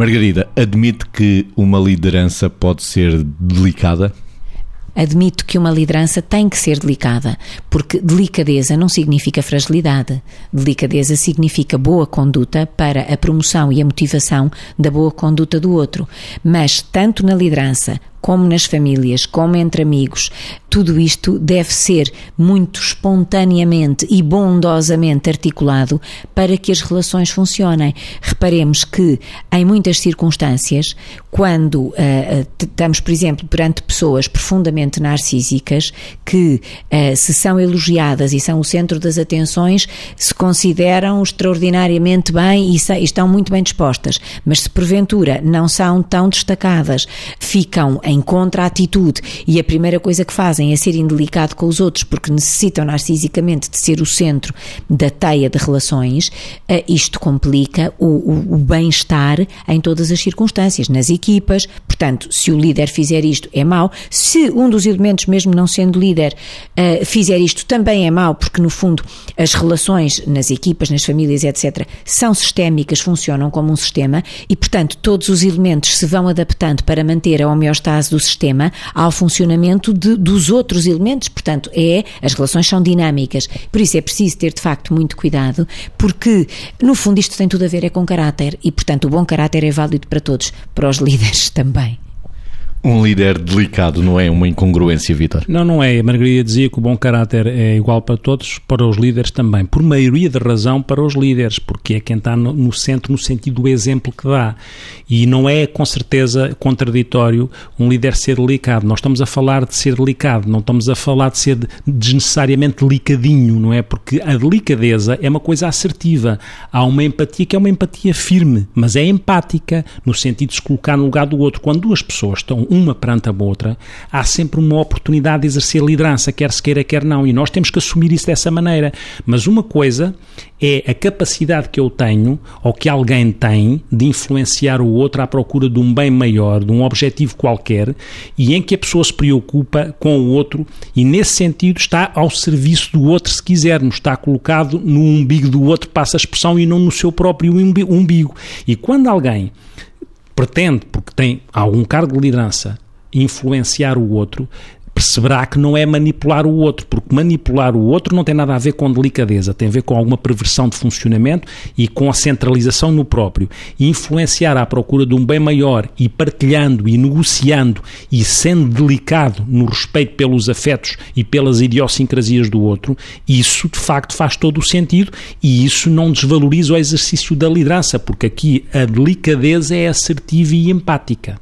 Margarida, admite que uma liderança pode ser delicada? Admito que uma liderança tem que ser delicada, porque delicadeza não significa fragilidade. Delicadeza significa boa conduta para a promoção e a motivação da boa conduta do outro. Mas, tanto na liderança como nas famílias, como entre amigos, tudo isto deve ser muito espontaneamente e bondosamente articulado para que as relações funcionem. Reparemos que, em muitas circunstâncias, quando uh, estamos, por exemplo, perante pessoas profundamente narcísicas que, uh, se são elogiadas e são o centro das atenções, se consideram extraordinariamente bem e, e estão muito bem dispostas, mas se porventura não são tão destacadas, ficam em contra-atitude e a primeira coisa que fazem é ser indelicado com os outros porque necessitam narcisicamente de ser o centro da teia de relações, eh, isto complica o, o, o bem-estar em todas as circunstâncias, nas equipas. Portanto, se o líder fizer isto, é mau. Se um dos elementos, mesmo não sendo líder, eh, fizer isto, também é mau, porque no fundo as relações nas equipas, nas famílias, etc., são sistémicas, funcionam como um sistema e, portanto, todos os elementos se vão adaptando para manter a homeostase base do sistema ao funcionamento de, dos outros elementos. Portanto, é as relações são dinâmicas. Por isso é preciso ter de facto muito cuidado, porque no fundo isto tem tudo a ver é com caráter e, portanto, o bom caráter é válido para todos, para os líderes também. Um líder delicado não é uma incongruência, Vitor? Não, não é. A Margarida dizia que o bom caráter é igual para todos, para os líderes também. Por maioria de razão para os líderes, porque é quem está no, centro no sentido do exemplo que dá. E não é, com certeza, contraditório um líder ser delicado. Nós estamos a falar de ser delicado, não estamos a falar de ser desnecessariamente delicadinho, não é? Porque a delicadeza é uma coisa assertiva. Há uma empatia que é uma empatia firme, mas é empática, no sentido de se colocar no lugar do outro. Quando duas pessoas estão uma perante a outra, há sempre uma oportunidade de exercer liderança, quer se queira, quer não, e nós temos que assumir isso dessa maneira. Mas uma coisa é a capacidade que eu tenho, ou que alguém tem, de influenciar o outro à procura de um bem maior, de um objetivo qualquer, e em que a pessoa se preocupa com o outro e, nesse sentido, está ao serviço do outro, se quisermos, está colocado no umbigo do outro, passa a expressão, e não no seu próprio umbigo. E quando alguém pretende, tem algum cargo de liderança, influenciar o outro, perceberá que não é manipular o outro, porque manipular o outro não tem nada a ver com delicadeza, tem a ver com alguma perversão de funcionamento e com a centralização no próprio. E influenciar à procura de um bem maior e partilhando e negociando e sendo delicado no respeito pelos afetos e pelas idiosincrasias do outro, isso de facto faz todo o sentido e isso não desvaloriza o exercício da liderança, porque aqui a delicadeza é assertiva e empática.